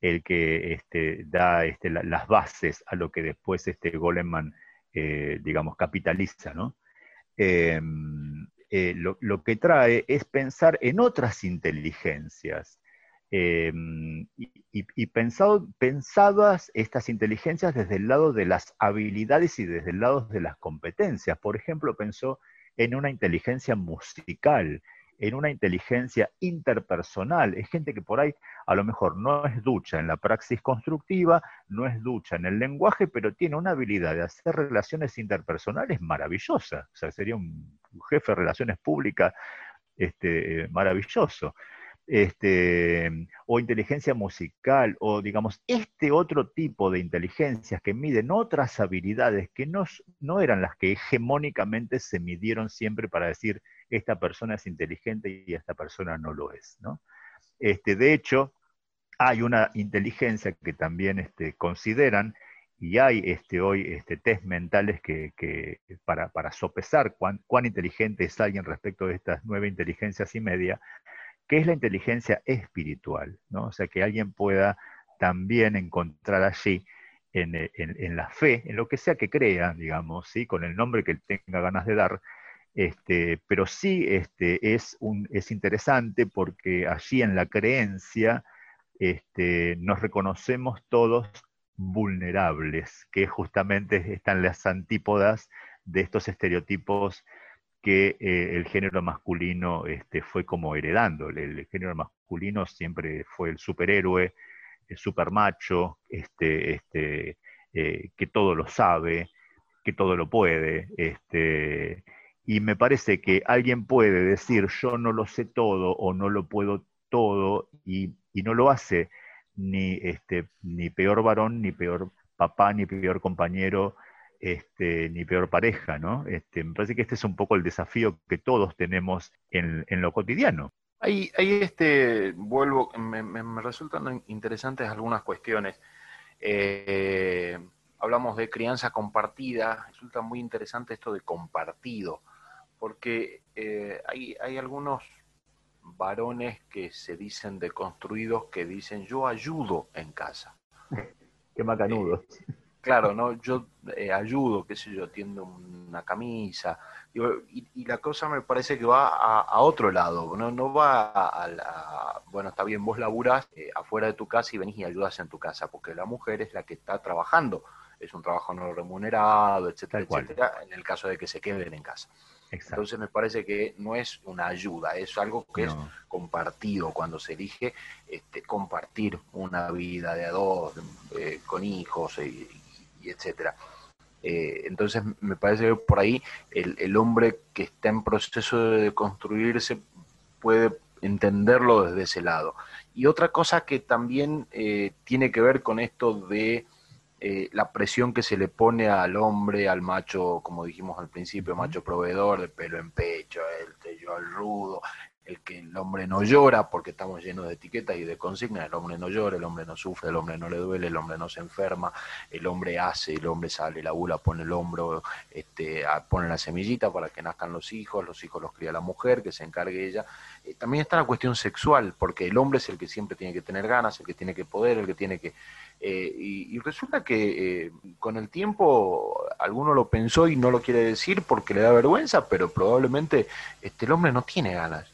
el que este, da este, las bases a lo que después este Goleman, eh, digamos, capitaliza, ¿no? Em, eh, lo, que trae es pensar en otras inteligencias. Em, y, pensado, pensadas estas inteligencias desde el lado de las habilidades y desde el lado de las competencias. Por ejemplo, pensó en una inteligencia musical, en una inteligencia interpersonal. Es gente que por ahí a lo mejor no es ducha en la praxis constructiva, no es ducha en el lenguaje, pero tiene una habilidad de hacer relaciones interpersonales maravillosa. O sea, sería un jefe de relaciones públicas este, maravilloso. Este, o inteligencia musical, o digamos, este otro tipo de inteligencias que miden otras habilidades que no, no eran las que hegemónicamente se midieron siempre para decir esta persona es inteligente y esta persona no lo es. ¿no? Este, de hecho, hay una inteligencia que también este, consideran y hay este, hoy este, test mentales que, para, para, sopesar cuán, cuán inteligente es alguien respecto de estas nueve inteligencias y media, que es la inteligencia espiritual, ¿no? O sea, que alguien pueda también encontrar allí en, la fe, en lo que sea que crea, digamos, ¿sí? con el nombre que tenga ganas de dar, este, pero sí este, es, un, es interesante porque allí en la creencia este, nos reconocemos todos vulnerables, que justamente están las antípodas de estos estereotipos que eh, el género masculino este, fue como heredando. El, género masculino siempre fue el superhéroe, el supermacho, este, este, eh, que todo lo sabe, que todo lo puede. Este, y me parece que alguien puede decir yo no lo sé todo o no lo puedo todo y, no lo hace ni, este, ni peor varón, ni peor papá, ni peor compañero, este, ni peor pareja, ¿no? Este, me parece que este es un poco el desafío que todos tenemos en, lo cotidiano. Ahí, ahí este, vuelvo, me, resultan interesantes algunas cuestiones. Eh, hablamos de crianza compartida, resulta muy interesante esto de compartido, porque eh, hay, hay algunos varones que se dicen deconstruidos que dicen yo ayudo en casa. (laughs) Qué macanudos. Eh, claro, ¿no? Yo eh, ayudo, qué sé yo, tiendo una camisa, y, la cosa me parece que va a, otro lado, no, no va a, la, bueno, está bien, vos laburás eh, afuera de tu casa y venís y ayudas en tu casa, porque la mujer es la que está trabajando, es un trabajo no remunerado, etcétera, etcétera, en el caso de que se queden en casa. Entonces me parece que no es una ayuda, es algo que es compartido cuando se elige este, compartir una vida de a dos, eh, con hijos y, etcétera. Eh, entonces me parece que por ahí el, hombre que está en proceso de construirse puede entenderlo desde ese lado. Y otra cosa que también eh, tiene que ver con esto de eh, la presión que se le pone al hombre, al macho, como dijimos al principio, macho proveedor, de pelo en pecho, el tello al rudo, el que el hombre no llora porque estamos llenos de etiquetas y de consignas, el hombre no llora, el hombre no sufre, el hombre no le duele, el hombre no se enferma, el hombre hace, el hombre sale, la bula pone el hombro, este, pone la semillita para que nazcan los hijos, los hijos los cría la mujer, que se encargue ella. Eh, también está la cuestión sexual, porque el hombre es el que siempre tiene que tener ganas, el que tiene que poder, el que tiene que... Eh, y, resulta que eh, con el tiempo alguno lo pensó y no lo quiere decir porque le da vergüenza, pero probablemente este, el hombre no tiene ganas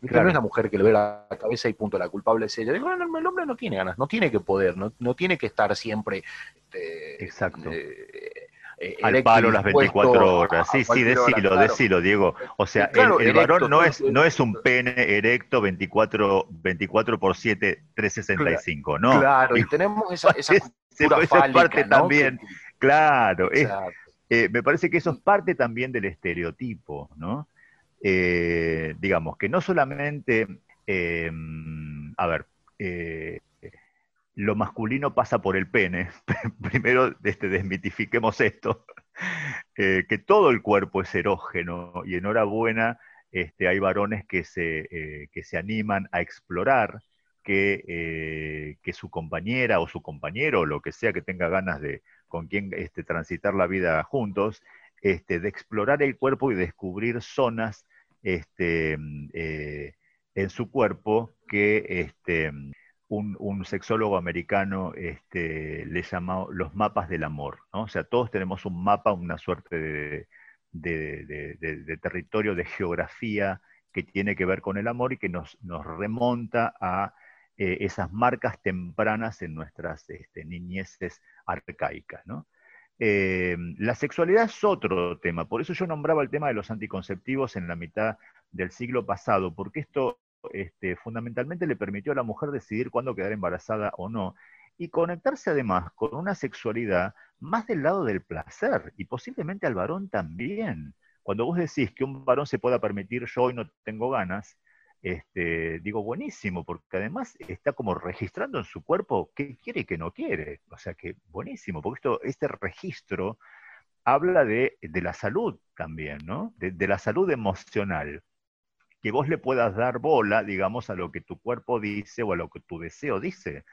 no es la mujer que le ve la cabeza y punto, la culpable es ella. Digo, no, el hombre no tiene ganas, no tiene que poder, no, no tiene que estar siempre. Este, Exacto. Eh, eh, Al palo las 24 horas. Sí, sí, decilo, decilo, Diego. O sea, el, varón no es, no es un pene erecto 24, 24 por 7, 365, ¿no? Claro, y tenemos (laughs) esa, esa, parte también. Claro, eh, me parece que eso es parte también del estereotipo, ¿no? Eh, digamos, que no solamente, eh, a ver, eh, lo masculino pasa por el pene, (laughs) primero este, desmitifiquemos esto, (laughs) que todo el cuerpo es erógeno y enhorabuena, este, hay varones que se, que se animan a explorar que, que, su compañera o su compañero, o lo que sea que tenga ganas de con quien este, transitar la vida juntos, este, de explorar el cuerpo y descubrir zonas este, eh, en su cuerpo que, este, un, sexólogo americano este, le llamó los mapas del amor, ¿no? O sea, todos tenemos un mapa, una suerte de, territorio, de geografía que tiene que ver con el amor y que nos, remonta a eh, esas marcas tempranas en nuestras este, niñeces arcaicas. Eh, la sexualidad es otro tema, por eso yo nombraba el tema de los anticonceptivos en la mitad del siglo pasado, porque esto este, fundamentalmente le permitió a la mujer decidir cuándo quedar embarazada o no, y conectarse además con una sexualidad más del lado del placer, y posiblemente al varón también. Cuando vos decís que un varón se pueda permitir yo hoy no tengo ganas, este, digo buenísimo, porque además está como registrando en su cuerpo qué quiere y qué no quiere. O sea que buenísimo, porque esto, este registro habla de, la salud también, ¿no? de la salud emocional que vos le puedas dar bola, digamos, a lo que tu cuerpo dice o a lo que tu deseo dice.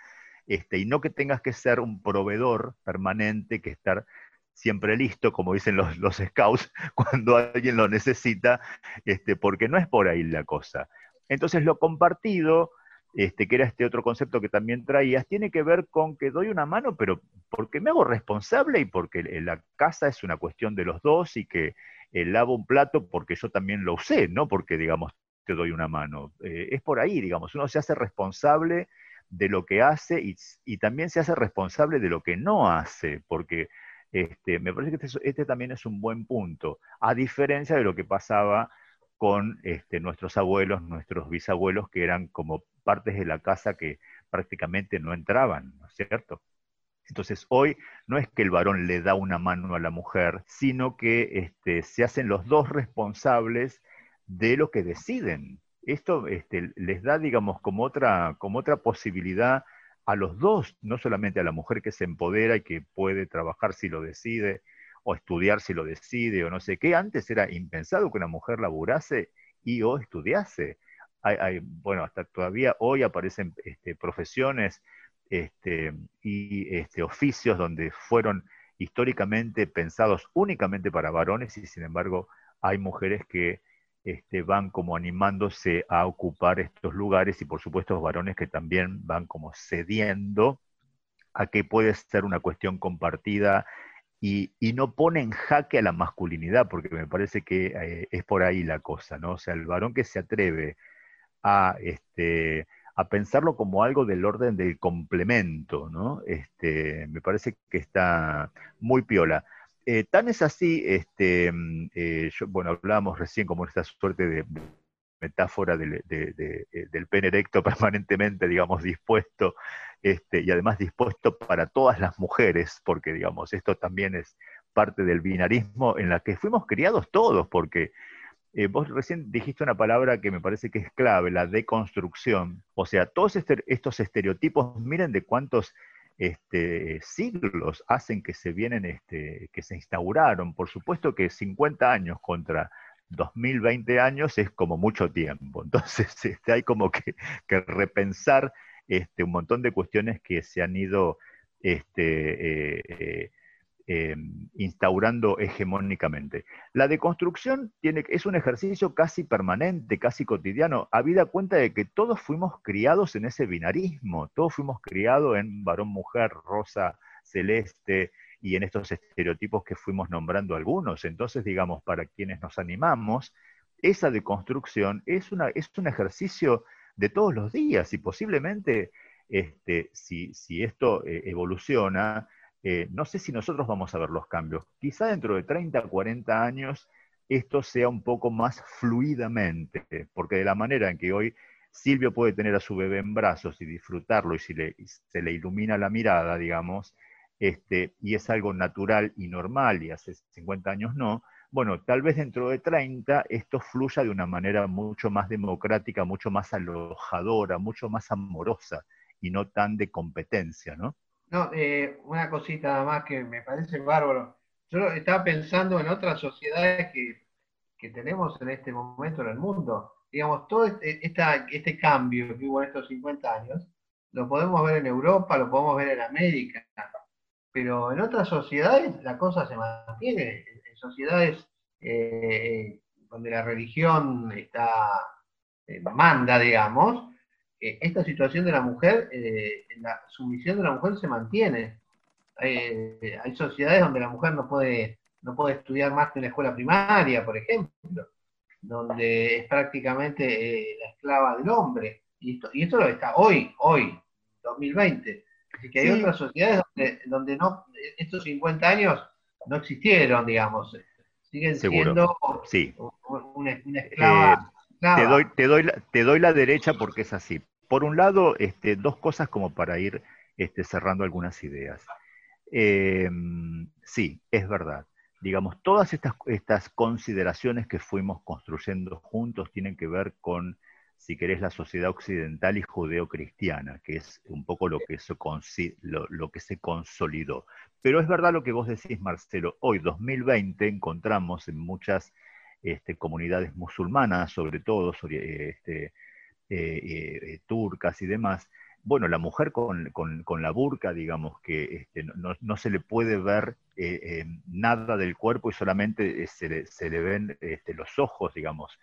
Este, y no que tengas que ser un proveedor permanente, que estar siempre listo, como dicen los, los scouts, (laughs) cuando alguien lo necesita, este, porque no es por ahí la cosa. Entonces lo compartido, este, que era este otro concepto que también traías, tiene que ver con que doy una mano, pero porque me hago responsable y porque la casa es una cuestión de los dos y que eh, lavo un plato porque yo también lo usé, no porque, digamos, te doy una mano. Eh, es por ahí, digamos, uno se hace responsable de lo que hace y, también se hace responsable de lo que no hace, porque este, me parece que este, este, también es un buen punto, a diferencia de lo que pasaba con este, nuestros abuelos, nuestros bisabuelos, que eran como partes de la casa que prácticamente no entraban, ¿no es cierto? Entonces, hoy no es que el varón le da una mano a la mujer, sino que este, se hacen los dos responsables de lo que deciden. Esto este, les da, digamos, como otra, como otra posibilidad a los dos, no solamente a la mujer que se empodera y que puede trabajar si lo decide, o estudiar si lo decide, o no sé qué. Antes era impensado que una mujer laburase y o estudiase. bueno, hasta todavía hoy aparecen este, profesiones este, y este, oficios donde fueron históricamente pensados únicamente para varones y sin embargo hay mujeres que este, van como animándose a ocupar estos lugares y por supuesto varones que también van como cediendo a que puede ser una cuestión compartida y, no pone en jaque a la masculinidad, porque me parece que eh, es por ahí la cosa, ¿no? O sea, el varón que se atreve a, este, a pensarlo como algo del orden del complemento, ¿no? Este, me parece que está muy piola. Eh, tan es así, este, mm, eh, bueno, hablábamos recién como esta suerte de metáfora eh, del, pene erecto (laughs) permanentemente, digamos, dispuesto, este, y además dispuesto para todas las mujeres, porque, digamos, esto también es parte del binarismo en la que fuimos criados todos, porque eh, vos recién dijiste una palabra que me parece que es clave, la deconstrucción. O sea, todos este, estos estereotipos, miren de cuántos este, siglos hacen que se vienen, que se instauraron. Por supuesto que 50 años contra 2020 años es como mucho tiempo. Entonces (laughs) este, hay como que, repensar este, un montón de cuestiones que se han ido este, eh, eh, Em, instaurando hegemónicamente. La deconstrucción tiene, es un ejercicio casi permanente, casi cotidiano, habida cuenta de que todos fuimos criados en ese binarismo, todos fuimos criados en varón-mujer, rosa, celeste, y en estos estereotipos que fuimos nombrando algunos. Entonces, digamos, para quienes nos animamos, esa deconstrucción es, una, es un ejercicio de todos los días y posiblemente este, si, si, esto eh, evoluciona, eh, no sé si nosotros vamos a ver los cambios. Quizá dentro de 30, 40 años esto sea un poco más fluidamente, porque de la manera en que hoy Silvio puede tener a su bebé en brazos y disfrutarlo y, si se le ilumina la mirada, digamos, este, y es algo natural y normal y hace 50 años no, bueno, tal vez dentro de 30 esto fluya de una manera mucho más democrática, mucho más alojadora, mucho más amorosa y no tan de competencia, ¿no? No, eh, una cosita más que me parece bárbaro. Yo estaba pensando en otras sociedades que, tenemos en este momento en el mundo. Digamos, todo este, este cambio que hubo en estos 50 años, lo podemos ver en Europa, lo podemos ver en América, pero en otras sociedades la cosa se mantiene. En sociedades eh, donde la religión está, eh, manda, digamos, esta situación de la mujer, la sumisión de la mujer se mantiene. hay sociedades donde la mujer no puede, no puede estudiar más que en la escuela primaria, por ejemplo, donde es prácticamente la esclava del hombre. Y esto, y esto lo está hoy, hoy, 2020. Así que hay otras sociedades donde, no, estos 50 años no existieron, digamos. Siguen siendo sí. una, esclava, eh, Te, doy, te, doy la, te doy la derecha porque es así. Por un lado, este, dos cosas como para ir este, cerrando algunas ideas. Eh, sí, es verdad. Digamos, todas estas, estas consideraciones que fuimos construyendo juntos tienen que ver con si querés, la sociedad occidental y judeocristiana, que es un poco lo que, se, consolidó. Pero es verdad lo que vos decís, Marcelo, hoy, 2020, encontramos en muchas este, comunidades musulmanas, sobre todo este, eh, eh, turcas y demás, bueno, la mujer con, la burka, digamos, que este, no, se le puede ver eh, nada del cuerpo y solamente se le, se, le, ven los ojos, digamos.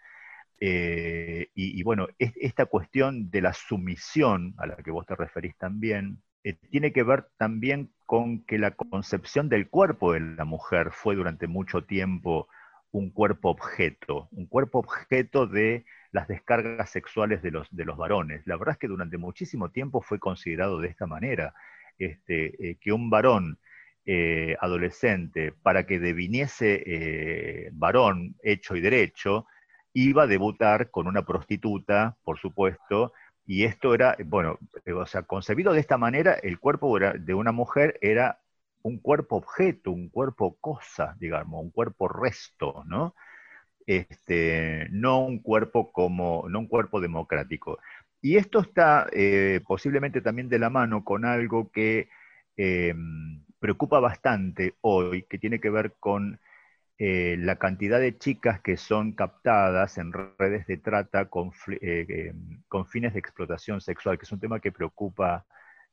Eh, y, bueno, esta cuestión de la sumisión a la que vos te referís también, eh, tiene que ver también con que la concepción del cuerpo de la mujer fue durante mucho tiempo un cuerpo objeto, un cuerpo objeto de las descargas sexuales de los, de los varones. La verdad es que durante muchísimo tiempo fue considerado de esta manera, este, eh, que un varón adolescente, para que deviniese varón hecho y derecho, iba a debutar con una prostituta, por supuesto, y esto era, bueno, eh, o sea, concebido de esta manera, el cuerpo de una mujer era un cuerpo objeto, un cuerpo cosa, digamos, un cuerpo resto, ¿no? Este, no un cuerpo como, no un cuerpo democrático. Y esto está eh, posiblemente también de la mano con algo que em, preocupa bastante hoy, que tiene que ver con eh, la cantidad de chicas que son captadas en redes de trata con, eh, con fines de explotación sexual, que es un tema que preocupa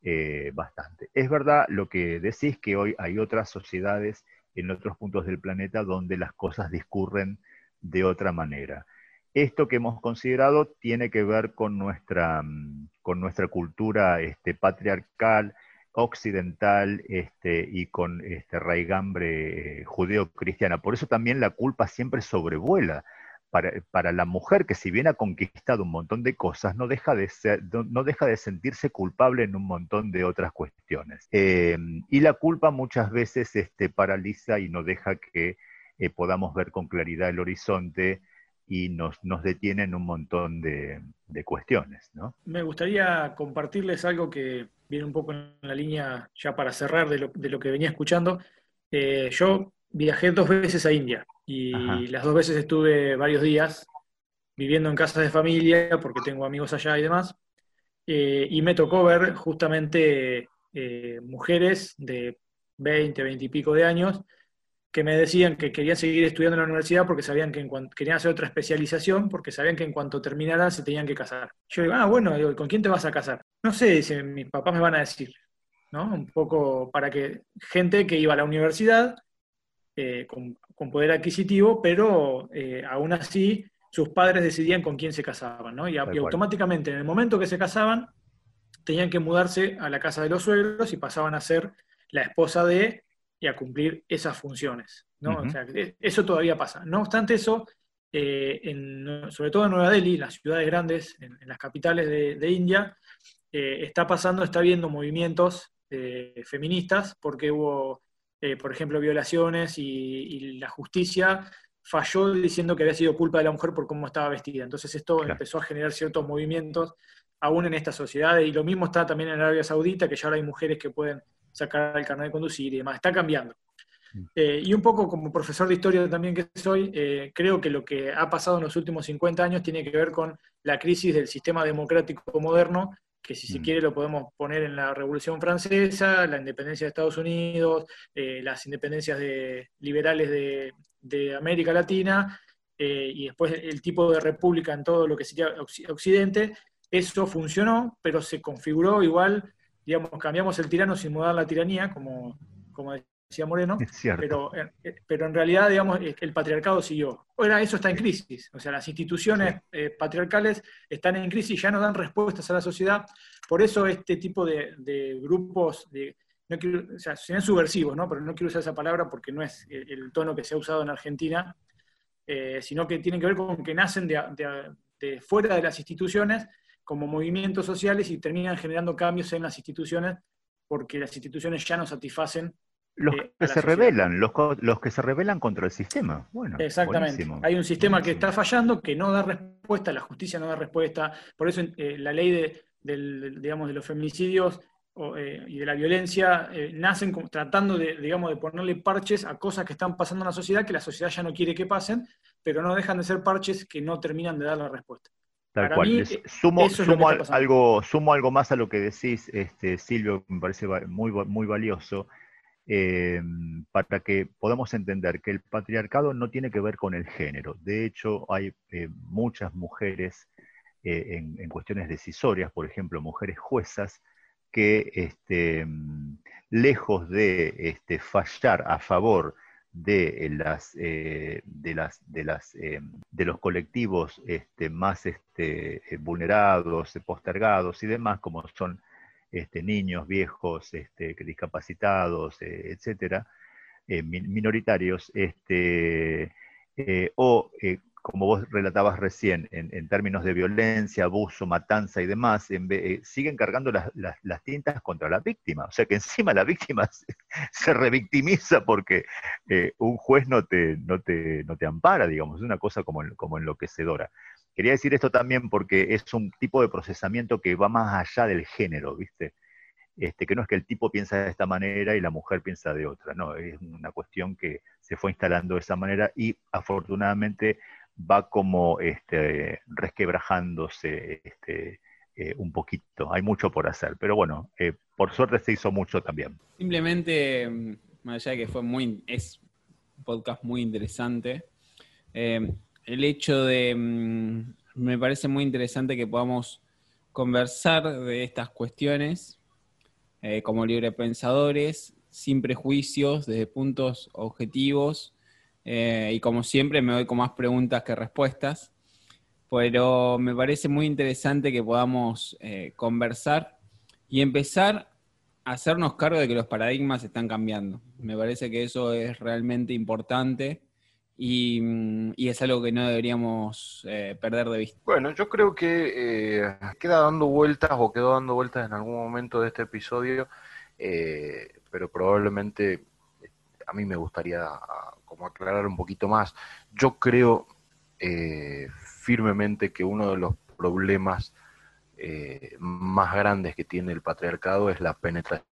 eh, bastante. Es verdad lo que decís que hoy hay otras sociedades en otros puntos del planeta donde las cosas discurren de otra manera. Esto que hemos considerado tiene que ver con nuestra, mm, con nuestra cultura este, patriarcal, occidental este, y con este, raigambre eh, judeo-cristiana. Por eso también la culpa siempre sobrevuela. Para, la mujer que si bien ha conquistado un montón de cosas, no deja de, no, deja de sentirse culpable en un montón de otras cuestiones. Em, y la culpa muchas veces este, paraliza y no deja que eh, podamos ver con claridad el horizonte y nos, nos detiene en un montón de, de cuestiones. ¿no? Me gustaría compartirles algo que viene un poco en la línea, ya para cerrar, de lo, de lo que venía escuchando. Eh, yo viajé dos veces a India y las dos veces estuve varios días viviendo en casas de familia porque tengo amigos allá y demás. Eh, y me tocó ver justamente eh, mujeres de 20, 20 y pico de años que me decían que querían seguir estudiando en la universidad porque sabían que en querían hacer otra especialización porque sabían que en cuanto terminaran se tenían que casar. Yo digo, ah, bueno, ¿con quién te vas a casar? No sé, si mis papás me van a decir, ¿no? Un poco para que gente que iba a la universidad eh, con, poder adquisitivo, pero eh, aún así sus padres decidían con quién se casaban, ¿no? Y, y automáticamente en el momento que se casaban, tenían que mudarse a la casa de los suegros y pasaban a ser la esposa de y a cumplir esas funciones. ¿no? E, eso todavía pasa. No obstante eso, eh, sobre todo en Nueva Delhi, las ciudades grandes, en, las capitales de, India, eh, está pasando, está habiendo movimientos eh, feministas porque hubo, por ejemplo, violaciones y, la justicia falló diciendo que había sido culpa de la mujer por cómo estaba vestida. Entonces esto empezó a generar ciertos movimientos aún en esta sociedad y lo mismo está también en Arabia Saudita, que ya ahora hay mujeres que pueden sacar el carnet de conducir y demás. Está cambiando. Mm. Eh, y un poco como profesor de historia también que soy, eh, creo que lo que ha pasado en los últimos 50 años tiene que ver con la crisis del sistema democrático moderno, que si se mm. quiere lo podemos poner en la Revolución Francesa, la independencia de Estados Unidos, eh, las independencias de, liberales de, América Latina, y después el tipo de república en todo lo que sería Occidente. Eso funcionó, pero se configuró igual digamos, cambiamos el tirano sin mudar la tiranía, como, como decía Moreno, pero, eh, pero en realidad, digamos, el patriarcado siguió. Ahora eso está en crisis, o sea, las instituciones eh, patriarcales están en crisis, ya no dan respuestas a la sociedad, por eso este tipo de, grupos, de, no quiero, o sea, sean subversivos, ¿no? pero no quiero usar esa palabra porque no es el, tono que se ha usado en Argentina, sino que tienen que ver con que nacen de fuera de las instituciones como movimientos sociales y terminan generando cambios en las instituciones porque las instituciones ya no satisfacen. Los eh, que se rebelan, los, los, que se rebelan contra el sistema. Bueno, Exactamente. Hay un sistema que está fallando, que no da respuesta, la justicia no da respuesta. Por eso eh, la ley de, digamos, de los feminicidios eh, y de la violencia nacen tratando de, digamos, de ponerle parches a cosas que están pasando en la sociedad que la sociedad ya no quiere que pasen, pero no dejan de ser parches que no terminan de dar la respuesta. Tal cual. Eh, sumo, algo, sumo algo más a lo que decís, este, Silvio, me parece muy, muy valioso, eh, para que podamos entender que el patriarcado no tiene que ver con el género. De hecho, hay eh, muchas mujeres en, en, cuestiones decisorias, por ejemplo, mujeres juezas, que este, lejos de este, fallar a favor de las eh, de las de las eh, de los colectivos este, más este, eh, vulnerados, postergados y demás, como son este, niños, viejos, este, discapacitados, etcétera, minoritarios, este, o como vos relatabas recién, en, términos de violencia, abuso, matanza y demás, eh, siguen cargando las, tintas contra la víctima. O sea que encima la víctima (laughs) se, revictimiza porque eh, un juez no te, no, te, no te ampara, digamos, es una cosa como, como enloquecedora. Quería decir esto también porque es un tipo de procesamiento que va más allá del género, ¿viste? Este, que no es que el tipo piensa de esta manera y la mujer piensa de otra, no, es una cuestión que se fue instalando de esa manera y afortunadamente va como este, resquebrajándose este, eh, un poquito. Hay mucho por hacer, pero bueno, eh, por suerte se hizo mucho también. Simplemente, mm, más allá de que fue muy, es un podcast muy interesante, eh, el hecho de, mm, me parece muy interesante que podamos conversar de estas cuestiones como librepensadores, sin prejuicios, desde puntos objetivos eh, y como siempre me doy con más preguntas que respuestas, pero me parece muy interesante que podamos eh, conversar y empezar a hacernos cargo de que los paradigmas están cambiando. Me parece que eso es realmente importante y, mm, es algo que no deberíamos eh, perder de vista. Bueno, yo creo que queda dando vueltas o quedó dando vueltas en algún momento de este episodio, pero probablemente a mí me gustaría como aclarar un poquito más. Yo creo eh, firmemente que uno de los problemas eh, más grandes que tiene el patriarcado es la penetración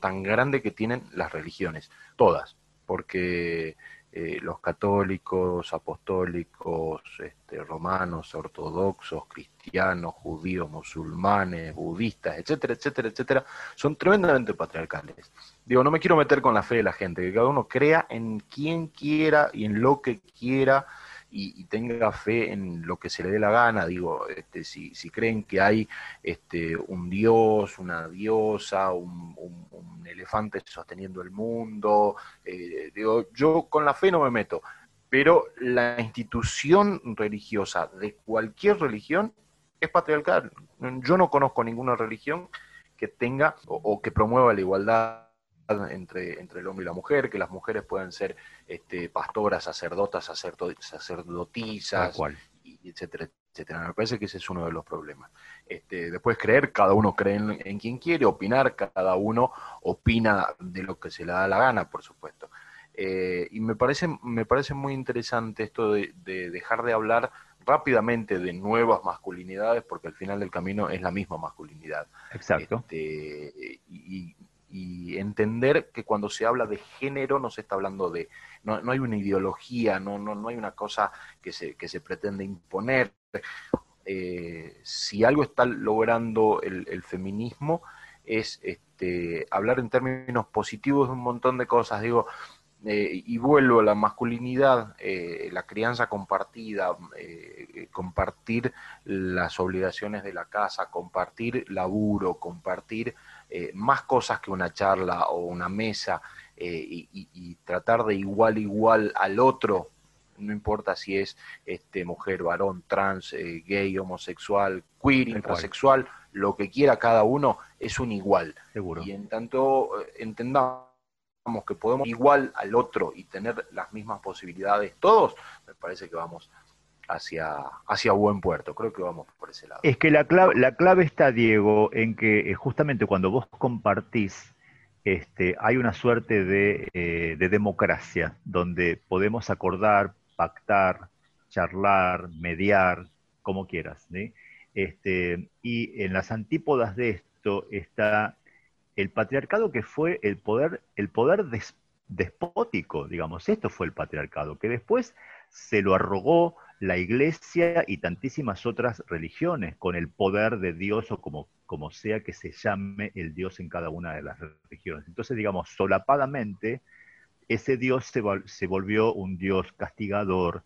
tan grande que tienen las religiones, todas, porque eh, los católicos, apostólicos, este, romanos, ortodoxos, cristianos, judíos, musulmanes, budistas, etcétera, etcétera, etcétera, son tremendamente patriarcales. Digo, no me quiero meter con la fe de la gente, que cada uno crea en quien quiera y en lo que quiera y, tenga fe en lo que se le dé la gana. Digo, este, si, si creen que hay este, un dios, una diosa, un, elefante sosteniendo el mundo, eh, digo, yo con la fe no me meto. Pero la institución religiosa de cualquier religión es patriarcal. Yo no conozco ninguna religión que tenga o que promueva la igualdad entre, entre el hombre y la mujer, que las mujeres pueden ser este, pastoras, sacerdotas, sacerdotisas, y, etcétera, etcétera. Me parece que ese es uno de los problemas. Este, después creer, cada uno cree en, quien quiere, opinar, cada uno opina de lo que se le da la gana, por supuesto. Eh, y me parece, me parece muy interesante esto de, dejar de hablar rápidamente de nuevas masculinidades, porque al final del camino es la misma masculinidad. Exacto. Este, y, y entender que cuando se habla de género no se está hablando de, no, no hay una ideología, no, no, no hay una cosa que se, que se pretende imponer. Eh, si algo está logrando el, feminismo es este, hablar en términos positivos de un montón de cosas. Digo, eh, y vuelvo a la masculinidad, eh, la crianza compartida, compartir las obligaciones de la casa, compartir laburo, compartir eh, más cosas que una charla o una mesa, eh, y, tratar de igual igual al otro, no importa si es este, mujer, varón, trans, eh, gay, homosexual, queer, intrasexual, lo que quiera cada uno es un igual. Seguro. Y en tanto entendamos que podemos igual al otro y tener las mismas posibilidades todos, me parece que vamos hacia, hacia buen puerto. Creo que vamos por ese lado. Es que la clave, la clave está, Diego, en que eh, justamente cuando vos compartís, este, hay una suerte de, eh, de democracia donde podemos acordar, pactar, charlar, mediar, como quieras. Este, y en las antípodas de esto está el patriarcado que fue el poder, el poder despótico, digamos, esto fue el patriarcado, que después se lo arrogó la iglesia y tantísimas otras religiones, con el poder de Dios o como, como sea que se llame el Dios en cada una de las religiones. Entonces, digamos, solapadamente, ese Dios se, se volvió un Dios castigador,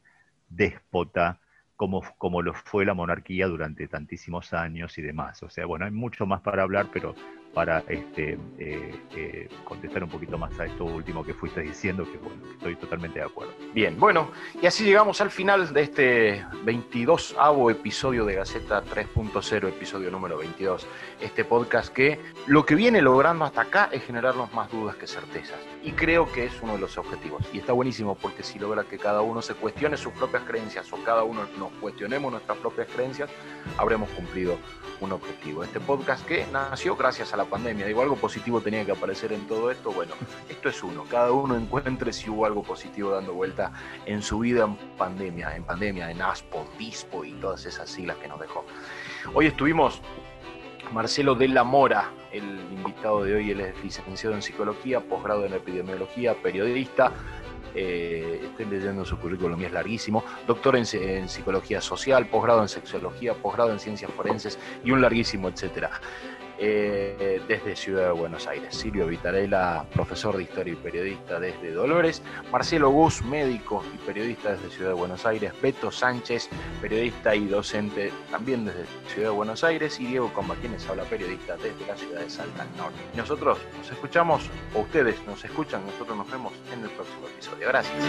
déspota, como, como lo fue la monarquía durante tantísimos años y demás. O sea, bueno, hay mucho más para hablar, pero para este, eh, eh, contestar un poquito más a esto último que fuiste diciendo, que bueno, estoy totalmente de acuerdo. Bien, bueno, y así llegamos al final de este 22avo episodio de Gaceta 3.0, episodio número 22. Este podcast que lo que viene logrando hasta acá es generarnos más dudas que certezas. Y creo que es uno de los objetivos. Y está buenísimo porque si logra que cada uno se cuestione sus propias creencias o cada uno nos cuestionemos nuestras propias creencias, habremos cumplido un objetivo. Este podcast que nació gracias a la pandemia. Digo, algo positivo tenía que aparecer en todo esto. Bueno, (laughs) esto es uno. Cada uno encuentre si hubo algo positivo dando vuelta en su vida en pandemia, en pandemia, en ASPO, DISPO y todas esas siglas que nos dejó. Hoy estuvimos Marcelo de la Mora, el invitado de hoy, él es licenciado en psicología, posgrado en epidemiología, periodista, eh, estoy leyendo su currículum y es larguísimo, doctor en, psicología social, posgrado en sexología, posgrado en ciencias forenses y un larguísimo etcétera. Eh, desde Ciudad de Buenos Aires. Silvio Vitarella, profesor de historia y periodista desde Dolores. Marcelo Gus, médico y periodista desde Ciudad de Buenos Aires. Beto Sánchez, periodista y docente también desde Ciudad de Buenos Aires. Y Diego Comba, quienes habla periodista desde la ciudad de Salta Norte. Nosotros nos escuchamos, o ustedes nos escuchan, nosotros nos vemos en el próximo episodio. Gracias.